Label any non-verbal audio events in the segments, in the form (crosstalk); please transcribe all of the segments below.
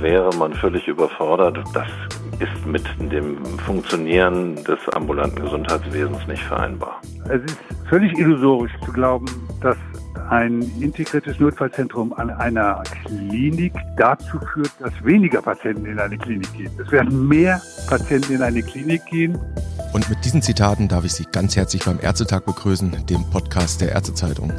wäre man völlig überfordert. Das ist mit dem Funktionieren des ambulanten Gesundheitswesens nicht vereinbar. Es ist völlig illusorisch zu glauben, dass ein integriertes Notfallzentrum an einer Klinik dazu führt, dass weniger Patienten in eine Klinik gehen. Es werden mehr Patienten in eine Klinik gehen. Und mit diesen Zitaten darf ich Sie ganz herzlich beim Ärztetag begrüßen, dem Podcast der Ärztezeitung.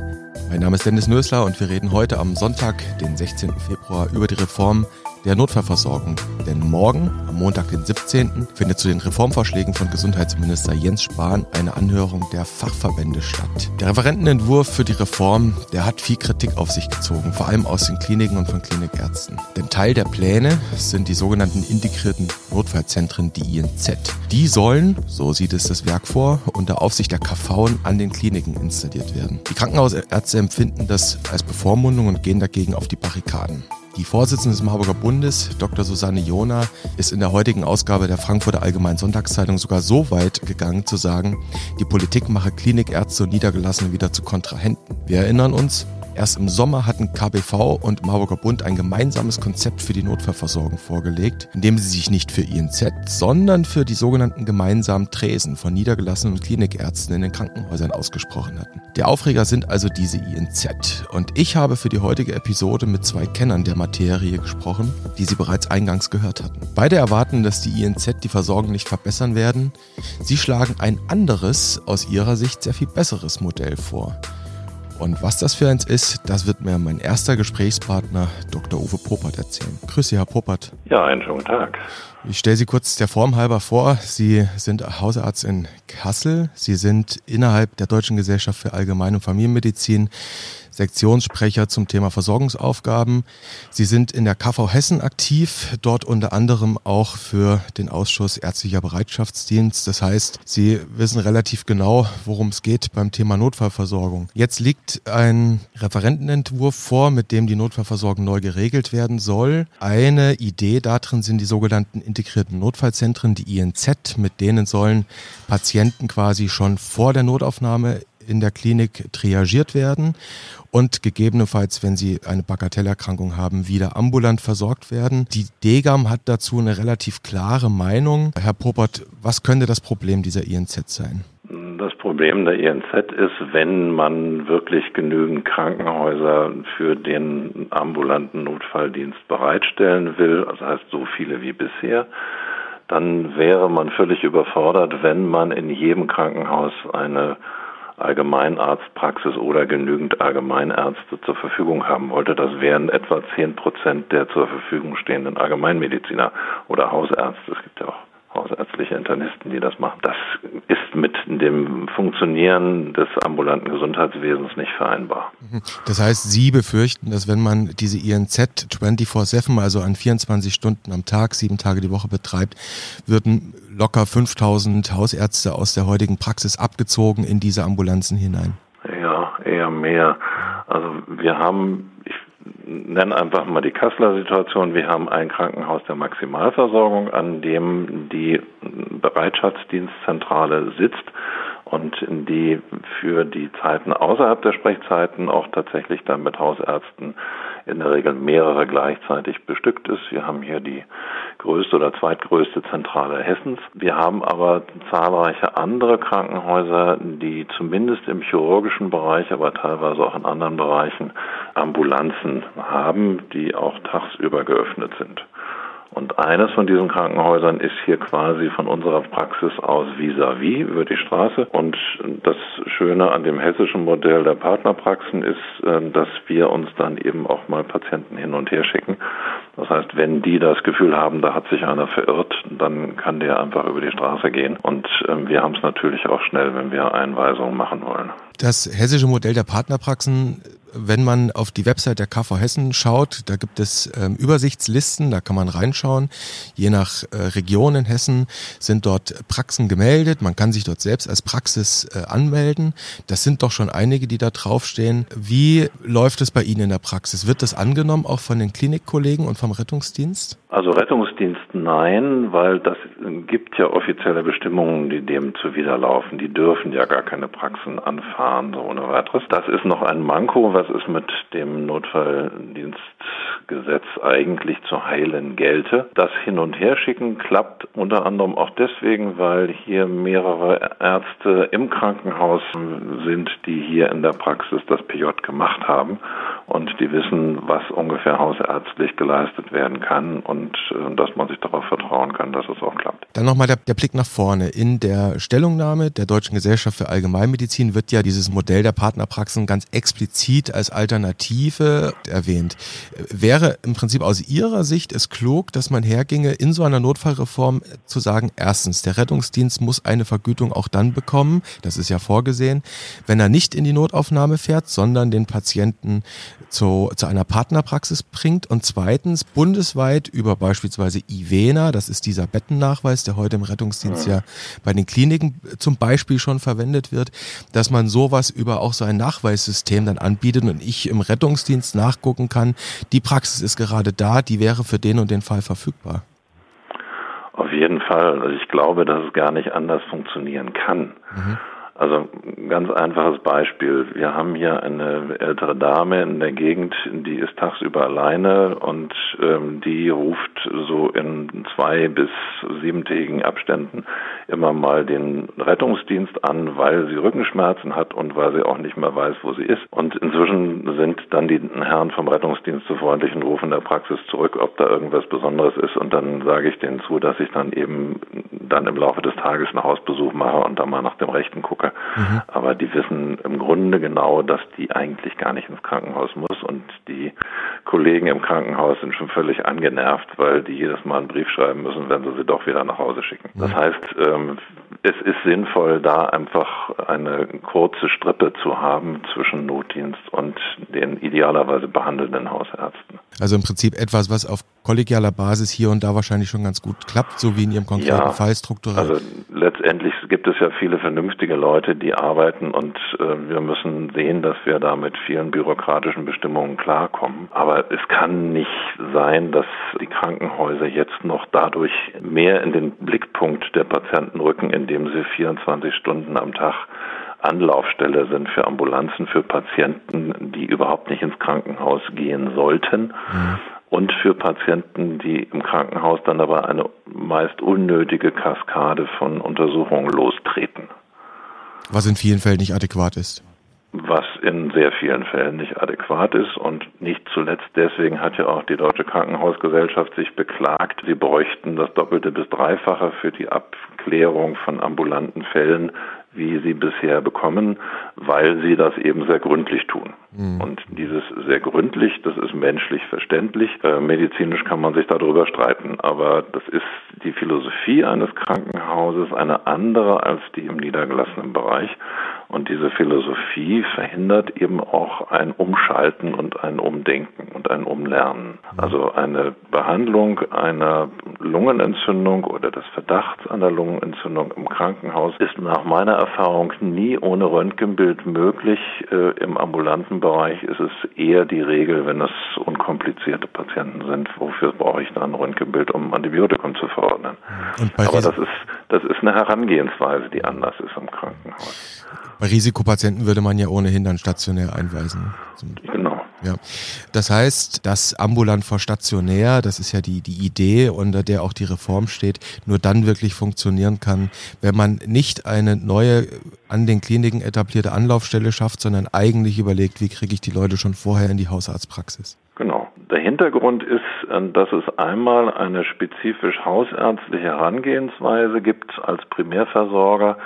Mein Name ist Dennis Nösler und wir reden heute am Sonntag, den 16. Februar, über die Reform der Notfallversorgung. Denn morgen, am Montag, den 17., findet zu den Reformvorschlägen von Gesundheitsminister Jens Spahn eine Anhörung der Fachverbände statt. Der Referentenentwurf für die Reform, der hat viel Kritik auf sich gezogen, vor allem aus den Kliniken und von Klinikärzten. Denn Teil der Pläne sind die sogenannten integrierten Notfallzentren, die INZ. Die sollen, so sieht es das Werk vor, unter Aufsicht der KV an den Kliniken installiert werden. Die Krankenhausärzte empfinden das als Bevormundung und gehen dagegen auf die Barrikaden. Die Vorsitzende des Marburger Bundes, Dr. Susanne Jona, ist in der heutigen Ausgabe der Frankfurter Allgemeinen Sonntagszeitung sogar so weit gegangen zu sagen, die Politik mache Klinikärzte und Niedergelassene wieder zu Kontrahenten. Wir erinnern uns, Erst im Sommer hatten KBV und Marburger Bund ein gemeinsames Konzept für die Notfallversorgung vorgelegt, in dem sie sich nicht für INZ, sondern für die sogenannten gemeinsamen Tresen von niedergelassenen Klinikärzten in den Krankenhäusern ausgesprochen hatten. Der Aufreger sind also diese INZ. Und ich habe für die heutige Episode mit zwei Kennern der Materie gesprochen, die Sie bereits eingangs gehört hatten. Beide erwarten, dass die INZ die Versorgung nicht verbessern werden. Sie schlagen ein anderes, aus ihrer Sicht sehr viel besseres Modell vor. Und was das für eins ist, das wird mir mein erster Gesprächspartner Dr. Uwe Popert erzählen. Grüße, Sie, Herr Popert. Ja, einen schönen Tag. Ich stelle Sie kurz der Form halber vor. Sie sind Hausarzt in Kassel. Sie sind innerhalb der Deutschen Gesellschaft für Allgemein- und Familienmedizin Sektionssprecher zum Thema Versorgungsaufgaben. Sie sind in der KV Hessen aktiv, dort unter anderem auch für den Ausschuss Ärztlicher Bereitschaftsdienst. Das heißt, Sie wissen relativ genau, worum es geht beim Thema Notfallversorgung. Jetzt liegt ein Referentenentwurf vor, mit dem die Notfallversorgung neu geregelt werden soll. Eine Idee darin sind die sogenannten integrierten Notfallzentren, die INZ, mit denen sollen Patienten quasi schon vor der Notaufnahme in der Klinik triagiert werden und gegebenenfalls, wenn sie eine Bagatellerkrankung haben, wieder ambulant versorgt werden. Die DGAM hat dazu eine relativ klare Meinung. Herr Popert, was könnte das Problem dieser INZ sein? Das Problem der INZ ist, wenn man wirklich genügend Krankenhäuser für den ambulanten Notfalldienst bereitstellen will, das heißt so viele wie bisher, dann wäre man völlig überfordert, wenn man in jedem Krankenhaus eine Allgemeinarztpraxis oder genügend Allgemeinärzte zur Verfügung haben wollte. Das wären etwa zehn Prozent der zur Verfügung stehenden Allgemeinmediziner oder Hausärzte. Es gibt ja auch hausärztliche Internisten, die das machen. Das ist mit dem Funktionieren des ambulanten Gesundheitswesens nicht vereinbar. Mhm. Das heißt, Sie befürchten, dass wenn man diese INZ 24-7, also an 24 Stunden am Tag, sieben Tage die Woche betreibt, würden locker 5000 Hausärzte aus der heutigen Praxis abgezogen in diese Ambulanzen hinein? Ja, eher mehr. Also wir haben, nenne einfach mal die Kasseler Situation. Wir haben ein Krankenhaus der Maximalversorgung, an dem die Bereitschaftsdienstzentrale sitzt und die für die Zeiten außerhalb der Sprechzeiten auch tatsächlich dann mit Hausärzten in der Regel mehrere gleichzeitig bestückt ist. Wir haben hier die größte oder zweitgrößte Zentrale Hessens. Wir haben aber zahlreiche andere Krankenhäuser, die zumindest im chirurgischen Bereich, aber teilweise auch in anderen Bereichen Ambulanzen haben, die auch tagsüber geöffnet sind. Und eines von diesen Krankenhäusern ist hier quasi von unserer Praxis aus vis-à-vis -vis über die Straße. Und das Schöne an dem hessischen Modell der Partnerpraxen ist, äh, dass wir uns dann eben auch mal Patienten hin und her schicken. Das heißt, wenn die das Gefühl haben, da hat sich einer verirrt, dann kann der einfach über die Straße gehen. Und ähm, wir haben es natürlich auch schnell, wenn wir Einweisungen machen wollen. Das hessische Modell der Partnerpraxen wenn man auf die Website der KV Hessen schaut, da gibt es ähm, Übersichtslisten, da kann man reinschauen. Je nach äh, Region in Hessen sind dort Praxen gemeldet. Man kann sich dort selbst als Praxis äh, anmelden. Das sind doch schon einige, die da draufstehen. Wie läuft es bei Ihnen in der Praxis? Wird das angenommen auch von den Klinikkollegen und vom Rettungsdienst? Also Rettungsdienst nein, weil das gibt ja offizielle Bestimmungen, die dem zuwiderlaufen. Die dürfen ja gar keine Praxen anfahren, so ohne weiteres. Das ist noch ein Manko, was es mit dem Notfalldienstgesetz eigentlich zu heilen gelte. Das Hin- und Herschicken klappt unter anderem auch deswegen, weil hier mehrere Ärzte im Krankenhaus sind, die hier in der Praxis das PJ gemacht haben und die wissen, was ungefähr hausärztlich geleistet werden kann und äh, dass man sich darauf vertrauen kann, dass es auch klappt. Dann nochmal der, der Blick nach vorne. In der Stellungnahme der Deutschen Gesellschaft für Allgemeinmedizin wird ja dieses Modell der Partnerpraxen ganz explizit als Alternative erwähnt. Wäre im Prinzip aus Ihrer Sicht es klug, dass man herginge, in so einer Notfallreform zu sagen, erstens, der Rettungsdienst muss eine Vergütung auch dann bekommen, das ist ja vorgesehen, wenn er nicht in die Notaufnahme fährt, sondern den Patienten zu, zu einer Partnerpraxis bringt und zweitens bundesweit über beispielsweise IVENA, das ist dieser Bettennachweis, der heute im Rettungsdienst ja bei den Kliniken zum Beispiel schon verwendet wird, dass man sowas über auch so ein Nachweissystem dann anbietet und ich im Rettungsdienst nachgucken kann, die Praxis ist gerade da, die wäre für den und den Fall verfügbar. Auf jeden Fall. Also ich glaube, dass es gar nicht anders funktionieren kann. Mhm. Also ganz einfaches Beispiel. Wir haben hier eine ältere Dame in der Gegend, die ist tagsüber alleine und ähm, die ruft so in zwei bis siebentägigen Abständen immer mal den Rettungsdienst an, weil sie Rückenschmerzen hat und weil sie auch nicht mehr weiß, wo sie ist. Und inzwischen sind dann die Herren vom Rettungsdienst so freundlich und rufen der Praxis zurück, ob da irgendwas Besonderes ist. Und dann sage ich denen zu, dass ich dann eben dann im Laufe des Tages einen Hausbesuch mache und dann mal nach dem Rechten gucke. Mhm. Aber die wissen im Grunde genau, dass die eigentlich gar nicht ins Krankenhaus muss und die Kollegen im Krankenhaus sind schon völlig angenervt, weil die jedes Mal einen Brief schreiben müssen, wenn sie sie doch wieder nach Hause schicken. Das mhm. heißt, ähm, es ist sinnvoll, da einfach eine kurze Strippe zu haben zwischen Notdienst und den idealerweise behandelnden Hausärzten. Also im Prinzip etwas, was auf kollegialer Basis hier und da wahrscheinlich schon ganz gut klappt, so wie in Ihrem konkreten ja, Fall strukturell. Also letztendlich gibt es ja viele vernünftige Leute, die arbeiten und äh, wir müssen sehen, dass wir da mit vielen bürokratischen Bestimmungen klarkommen. Aber es kann nicht sein, dass die Krankenhäuser jetzt noch dadurch mehr in den Blickpunkt der Patienten rücken, indem sie 24 Stunden am Tag Anlaufstelle sind für Ambulanzen, für Patienten, die überhaupt nicht ins Krankenhaus gehen sollten. Mhm. Und für Patienten, die im Krankenhaus dann aber eine meist unnötige Kaskade von Untersuchungen lostreten. Was in vielen Fällen nicht adäquat ist was in sehr vielen Fällen nicht adäquat ist. Und nicht zuletzt deswegen hat ja auch die Deutsche Krankenhausgesellschaft sich beklagt, sie bräuchten das Doppelte bis Dreifache für die Abklärung von ambulanten Fällen wie sie bisher bekommen, weil sie das eben sehr gründlich tun. Mhm. Und dieses sehr gründlich, das ist menschlich verständlich. Äh, medizinisch kann man sich darüber streiten, aber das ist die Philosophie eines Krankenhauses eine andere als die im niedergelassenen Bereich. Und diese Philosophie verhindert eben auch ein Umschalten und ein Umdenken und ein Umlernen. Also eine Behandlung einer Lungenentzündung oder des Verdachts einer Lungenentzündung im Krankenhaus ist nach meiner Erfahrung nie ohne Röntgenbild möglich. Äh, Im ambulanten Bereich ist es eher die Regel, wenn es unkomplizierte Patienten sind. Wofür brauche ich dann ein Röntgenbild, um Antibiotikum zu verordnen? Aber das ist, das ist eine Herangehensweise, die anders ist im Krankenhaus. Bei Risikopatienten würde man ja ohnehin dann stationär einweisen. Genau. Ja. Das heißt, das ambulant vor stationär, das ist ja die, die Idee, unter der auch die Reform steht, nur dann wirklich funktionieren kann, wenn man nicht eine neue an den Kliniken etablierte Anlaufstelle schafft, sondern eigentlich überlegt, wie kriege ich die Leute schon vorher in die Hausarztpraxis. Genau. Der Hintergrund ist, äh, dass es einmal eine spezifisch hausärztliche Herangehensweise gibt als Primärversorger,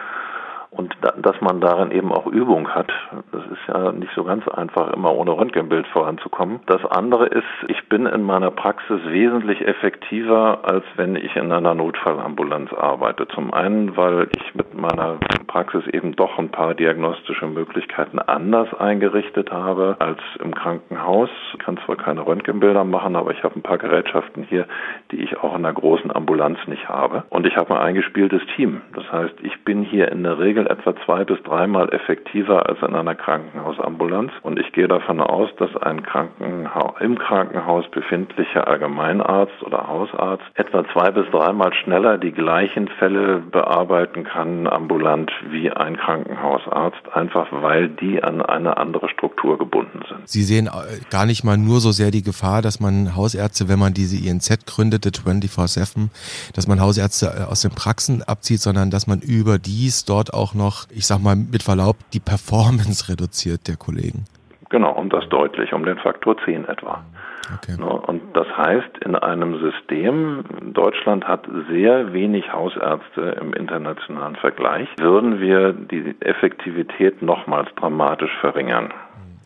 und da, dass man darin eben auch Übung hat. Das ist ja nicht so ganz einfach, immer ohne Röntgenbild voranzukommen. Das andere ist, ich bin in meiner Praxis wesentlich effektiver, als wenn ich in einer Notfallambulanz arbeite. Zum einen, weil ich mit meiner Praxis eben doch ein paar diagnostische Möglichkeiten anders eingerichtet habe als im Krankenhaus. Ich kann zwar keine Röntgenbilder machen, aber ich habe ein paar Gerätschaften hier, die ich auch in einer großen Ambulanz nicht habe. Und ich habe ein eingespieltes Team. Das heißt, ich bin hier in der Regel Regel etwa zwei bis dreimal effektiver als in einer Krankenhausambulanz. Und ich gehe davon aus, dass ein Krankenhaus, im Krankenhaus befindlicher Allgemeinarzt oder Hausarzt etwa zwei bis dreimal schneller die gleichen Fälle bearbeiten kann ambulant wie ein Krankenhausarzt, einfach weil die an eine andere Struktur gebunden sind. Sie sehen äh, gar nicht mal nur so sehr die Gefahr, dass man Hausärzte, wenn man diese INZ gründete, 24-7, dass man Hausärzte äh, aus den Praxen abzieht, sondern dass man überdies dort auch noch, ich sag mal mit Verlaub, die Performance reduziert der Kollegen. Genau, und das deutlich, um den Faktor 10 etwa. Okay. Ne, und das heißt, in einem System, Deutschland hat sehr wenig Hausärzte im internationalen Vergleich, würden wir die Effektivität nochmals dramatisch verringern.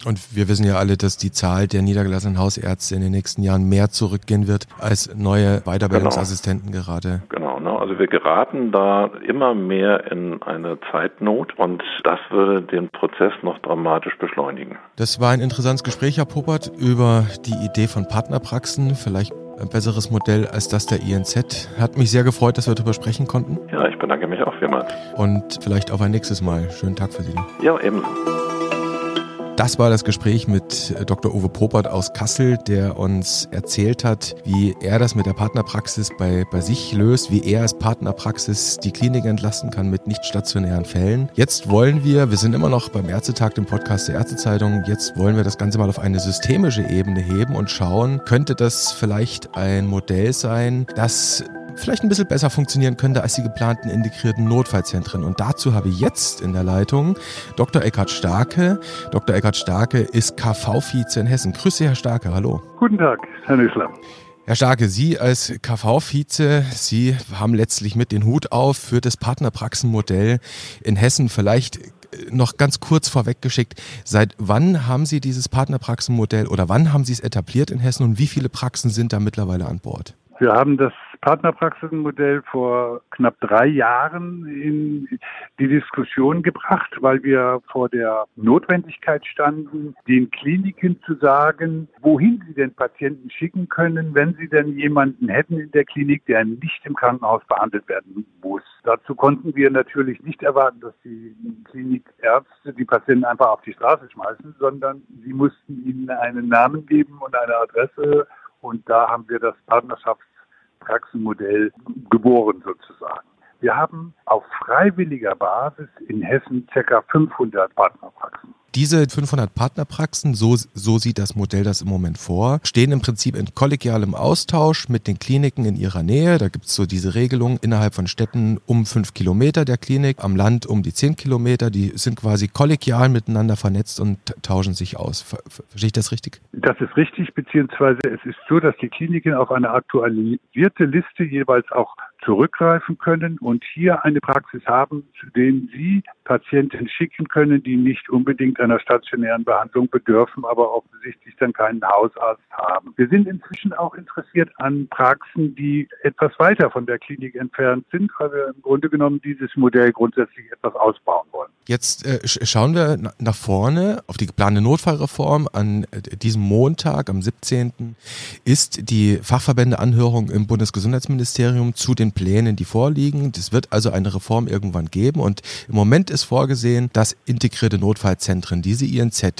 Und wir wissen ja alle, dass die Zahl der niedergelassenen Hausärzte in den nächsten Jahren mehr zurückgehen wird als neue Weiterbildungsassistenten genau. gerade. Genau, ne? also wir geraten da immer mehr in eine Zeitnot und das würde den Prozess noch dramatisch beschleunigen. Das war ein interessantes Gespräch, Herr Poppert, über die Idee von Partnerpraxen, vielleicht ein besseres Modell als das der INZ. Hat mich sehr gefreut, dass wir darüber sprechen konnten. Ja, ich bedanke mich auch vielmals. Und vielleicht auf ein nächstes Mal. Schönen Tag für Sie. Ja, ebenso. Das war das Gespräch mit äh, Dr. Uwe Popert aus Kassel, der uns erzählt hat, wie er das mit der Partnerpraxis bei, bei sich löst, wie er als Partnerpraxis die Klinik entlasten kann mit nicht stationären Fällen. Jetzt wollen wir, wir sind immer noch beim Ärztetag, dem Podcast der Ärztezeitung, jetzt wollen wir das Ganze mal auf eine systemische Ebene heben und schauen, könnte das vielleicht ein Modell sein, das vielleicht ein bisschen besser funktionieren könnte als die geplanten integrierten Notfallzentren. Und dazu habe ich jetzt in der Leitung Dr. Eckhard Starke. Dr. Eckhard Starke ist KV-Vize in Hessen. Grüße, Herr Starke. Hallo. Guten Tag, Herr Nüssler. Herr Starke, Sie als KV-Vize, Sie haben letztlich mit den Hut auf für das Partnerpraxenmodell in Hessen. Vielleicht noch ganz kurz vorweggeschickt, seit wann haben Sie dieses Partnerpraxenmodell oder wann haben Sie es etabliert in Hessen und wie viele Praxen sind da mittlerweile an Bord? Wir haben das Partnerpraxisenmodell vor knapp drei Jahren in die Diskussion gebracht, weil wir vor der Notwendigkeit standen, den Kliniken zu sagen, wohin sie den Patienten schicken können, wenn sie denn jemanden hätten in der Klinik, der nicht im Krankenhaus behandelt werden muss. Dazu konnten wir natürlich nicht erwarten, dass die Klinikärzte die Patienten einfach auf die Straße schmeißen, sondern sie mussten ihnen einen Namen geben und eine Adresse und da haben wir das Partnerschafts Praxenmodell geboren sozusagen. Wir haben auf freiwilliger Basis in Hessen ca. 500 Partnerpraxen. Diese 500 Partnerpraxen, so, so sieht das Modell das im Moment vor, stehen im Prinzip in kollegialem Austausch mit den Kliniken in ihrer Nähe. Da gibt es so diese Regelung innerhalb von Städten um fünf Kilometer der Klinik, am Land um die zehn Kilometer. Die sind quasi kollegial miteinander vernetzt und tauschen sich aus. Verstehe ich das richtig? Das ist richtig, beziehungsweise es ist so, dass die Kliniken auf eine aktualisierte Liste jeweils auch zurückgreifen können und hier eine Praxis haben, zu denen sie Patienten schicken können, die nicht unbedingt einer stationären Behandlung bedürfen, aber offensichtlich dann keinen Hausarzt haben. Wir sind inzwischen auch interessiert an Praxen, die etwas weiter von der Klinik entfernt sind, weil wir im Grunde genommen dieses Modell grundsätzlich etwas ausbauen wollen. Jetzt äh, schauen wir nach vorne auf die geplante Notfallreform. An äh, diesem Montag, am 17. ist die Fachverbändeanhörung im Bundesgesundheitsministerium zu den Plänen, die vorliegen. Es wird also eine Reform irgendwann geben und im Moment ist vorgesehen, dass integrierte Notfallzentren, diese INZ, äh,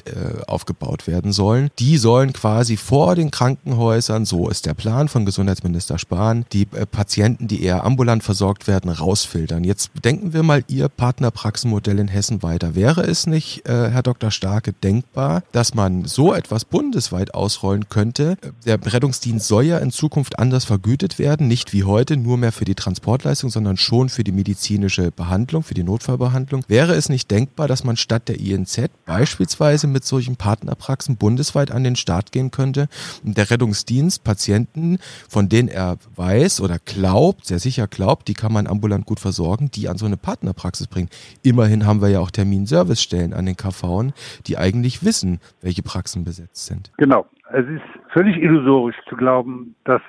aufgebaut werden sollen. Die sollen quasi vor den Krankenhäusern, so ist der Plan von Gesundheitsminister Spahn, die äh, Patienten, die eher ambulant versorgt werden, rausfiltern. Jetzt denken wir mal Ihr Partnerpraxenmodell in Hessen weiter. Wäre es nicht, äh, Herr Dr. Starke, denkbar, dass man so etwas bundesweit ausrollen könnte? Der Rettungsdienst soll ja in Zukunft anders vergütet werden, nicht wie heute nur mehr für die Transportleistung, sondern schon für die medizinische Behandlung, für die Notfallbehandlung. Wäre es nicht denkbar, dass man statt der INZ beispielsweise mit solchen Partnerpraxen bundesweit an den Start gehen könnte und der Rettungsdienst Patienten, von denen er weiß oder glaubt, sehr sicher glaubt, die kann man ambulant gut versorgen, die an so eine Partnerpraxis bringen. Immerhin haben wir ja auch Terminservicestellen an den KV, die eigentlich wissen, welche Praxen besetzt sind. Genau. Es ist völlig illusorisch zu glauben, dass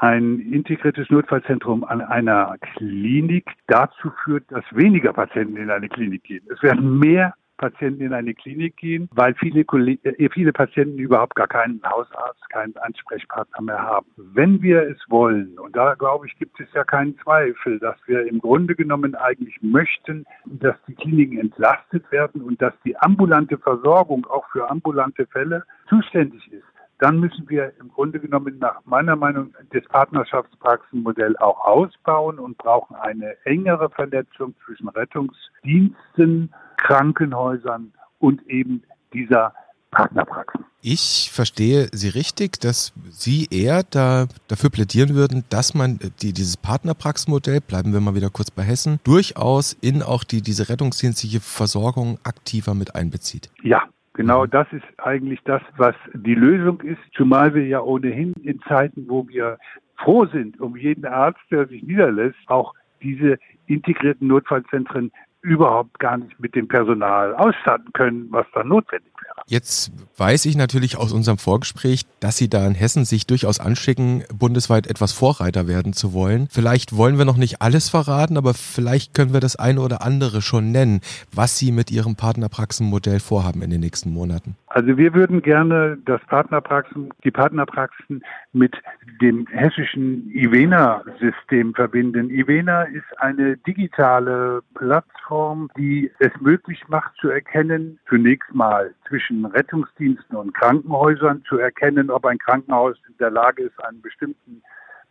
ein integriertes Notfallzentrum an einer Klinik dazu führt, dass weniger Patienten in eine Klinik gehen. Es werden mehr Patienten in eine Klinik gehen, weil viele, äh, viele Patienten überhaupt gar keinen Hausarzt, keinen Ansprechpartner mehr haben. Wenn wir es wollen, und da glaube ich, gibt es ja keinen Zweifel, dass wir im Grunde genommen eigentlich möchten, dass die Kliniken entlastet werden und dass die ambulante Versorgung auch für ambulante Fälle zuständig ist dann müssen wir im Grunde genommen nach meiner Meinung das Partnerschaftspraxenmodell auch ausbauen und brauchen eine engere Vernetzung zwischen Rettungsdiensten, Krankenhäusern und eben dieser Partnerpraxen. Ich verstehe Sie richtig, dass Sie eher da, dafür plädieren würden, dass man die, dieses Partnerpraxenmodell, bleiben wir mal wieder kurz bei Hessen, durchaus in auch die, diese rettungsdienstliche Versorgung aktiver mit einbezieht. Ja, Genau das ist eigentlich das, was die Lösung ist, zumal wir ja ohnehin in Zeiten, wo wir froh sind um jeden Arzt, der sich niederlässt, auch diese integrierten Notfallzentren überhaupt gar nicht mit dem Personal ausstatten können, was da notwendig wäre. Jetzt weiß ich natürlich aus unserem Vorgespräch, dass Sie da in Hessen sich durchaus anschicken, bundesweit etwas Vorreiter werden zu wollen. Vielleicht wollen wir noch nicht alles verraten, aber vielleicht können wir das eine oder andere schon nennen, was Sie mit Ihrem Partnerpraxenmodell vorhaben in den nächsten Monaten. Also wir würden gerne das Partnerpraxen, die Partnerpraxen mit dem hessischen Ivena-System verbinden. Ivena ist eine digitale Plattform, die es möglich macht zu erkennen, zunächst mal zwischen Rettungsdiensten und Krankenhäusern zu erkennen, ob ein Krankenhaus in der Lage ist, einen bestimmten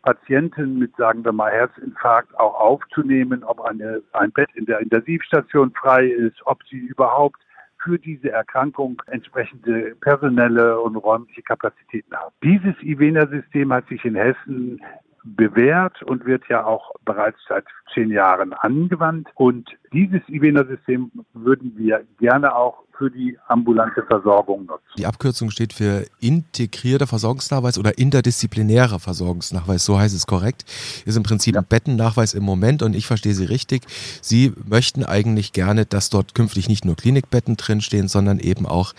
Patienten mit, sagen wir mal, Herzinfarkt auch aufzunehmen, ob eine, ein Bett in der Intensivstation frei ist, ob sie überhaupt für diese Erkrankung entsprechende personelle und räumliche Kapazitäten haben. Dieses IVENA-System hat sich in Hessen bewährt und wird ja auch bereits seit zehn Jahren angewandt. Und dieses IVENA-System würden wir gerne auch für die ambulante Versorgung nutzen. Die Abkürzung steht für integrierter Versorgungsnachweis oder interdisziplinärer Versorgungsnachweis, so heißt es korrekt. Ist im Prinzip ja. ein Bettennachweis im Moment und ich verstehe Sie richtig. Sie möchten eigentlich gerne, dass dort künftig nicht nur Klinikbetten drinstehen, sondern eben auch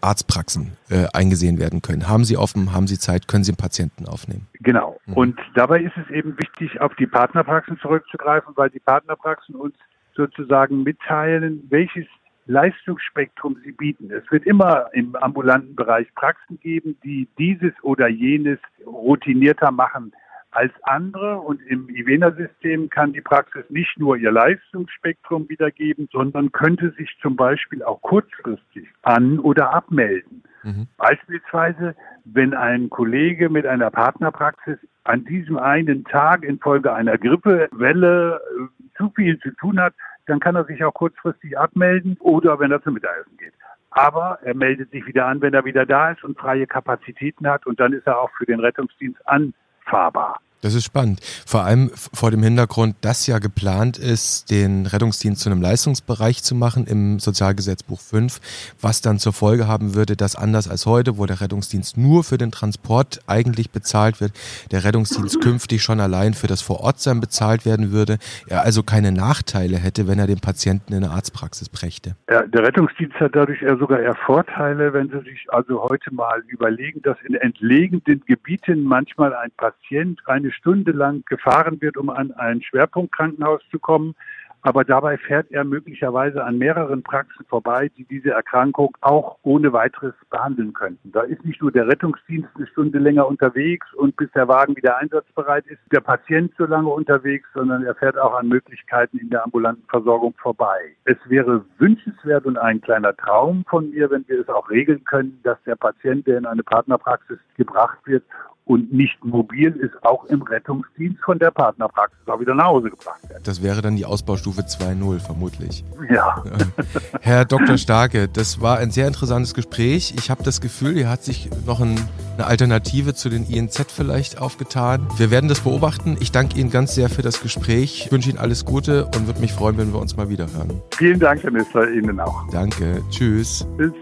Arztpraxen äh, eingesehen werden können. Haben Sie offen, haben Sie Zeit, können Sie einen Patienten aufnehmen? Genau. Mhm. Und dabei ist es eben wichtig, auf die Partnerpraxen zurückzugreifen, weil die Partnerpraxen uns sozusagen mitteilen, welches Leistungsspektrum sie bieten. Es wird immer im ambulanten Bereich Praxen geben, die dieses oder jenes routinierter machen als andere. Und im IVENA-System kann die Praxis nicht nur ihr Leistungsspektrum wiedergeben, sondern könnte sich zum Beispiel auch kurzfristig an- oder abmelden. Mhm. Beispielsweise, wenn ein Kollege mit einer Partnerpraxis an diesem einen Tag infolge einer Grippewelle äh, zu viel zu tun hat, dann kann er sich auch kurzfristig abmelden oder wenn er zum Mittagessen geht. Aber er meldet sich wieder an, wenn er wieder da ist und freie Kapazitäten hat und dann ist er auch für den Rettungsdienst anfahrbar. Das ist spannend. Vor allem vor dem Hintergrund, dass ja geplant ist, den Rettungsdienst zu einem Leistungsbereich zu machen im Sozialgesetzbuch 5, was dann zur Folge haben würde, dass anders als heute, wo der Rettungsdienst nur für den Transport eigentlich bezahlt wird, der Rettungsdienst künftig schon allein für das Vorortsein bezahlt werden würde, er also keine Nachteile hätte, wenn er den Patienten in eine Arztpraxis brächte. Der Rettungsdienst hat dadurch eher sogar eher Vorteile, wenn Sie sich also heute mal überlegen, dass in entlegenen Gebieten manchmal ein Patient eine eine Stunde lang gefahren wird, um an ein Schwerpunktkrankenhaus zu kommen. Aber dabei fährt er möglicherweise an mehreren Praxen vorbei, die diese Erkrankung auch ohne weiteres behandeln könnten. Da ist nicht nur der Rettungsdienst eine Stunde länger unterwegs und bis der Wagen wieder einsatzbereit ist, der Patient so lange unterwegs, sondern er fährt auch an Möglichkeiten in der ambulanten Versorgung vorbei. Es wäre wünschenswert und ein kleiner Traum von mir, wenn wir es auch regeln können, dass der Patient, der in eine Partnerpraxis gebracht wird, und nicht mobil ist auch im Rettungsdienst von der Partnerpraxis auch wieder nach Hause gebracht werden. Das wäre dann die Ausbaustufe 2.0 vermutlich. Ja. (laughs) Herr Dr. Starke, das war ein sehr interessantes Gespräch. Ich habe das Gefühl, hier hat sich noch ein, eine Alternative zu den INZ vielleicht aufgetan. Wir werden das beobachten. Ich danke Ihnen ganz sehr für das Gespräch. Ich wünsche Ihnen alles Gute und würde mich freuen, wenn wir uns mal wieder hören. Vielen Dank, Herr Minister, Ihnen auch. Danke. Tschüss. Tschüss.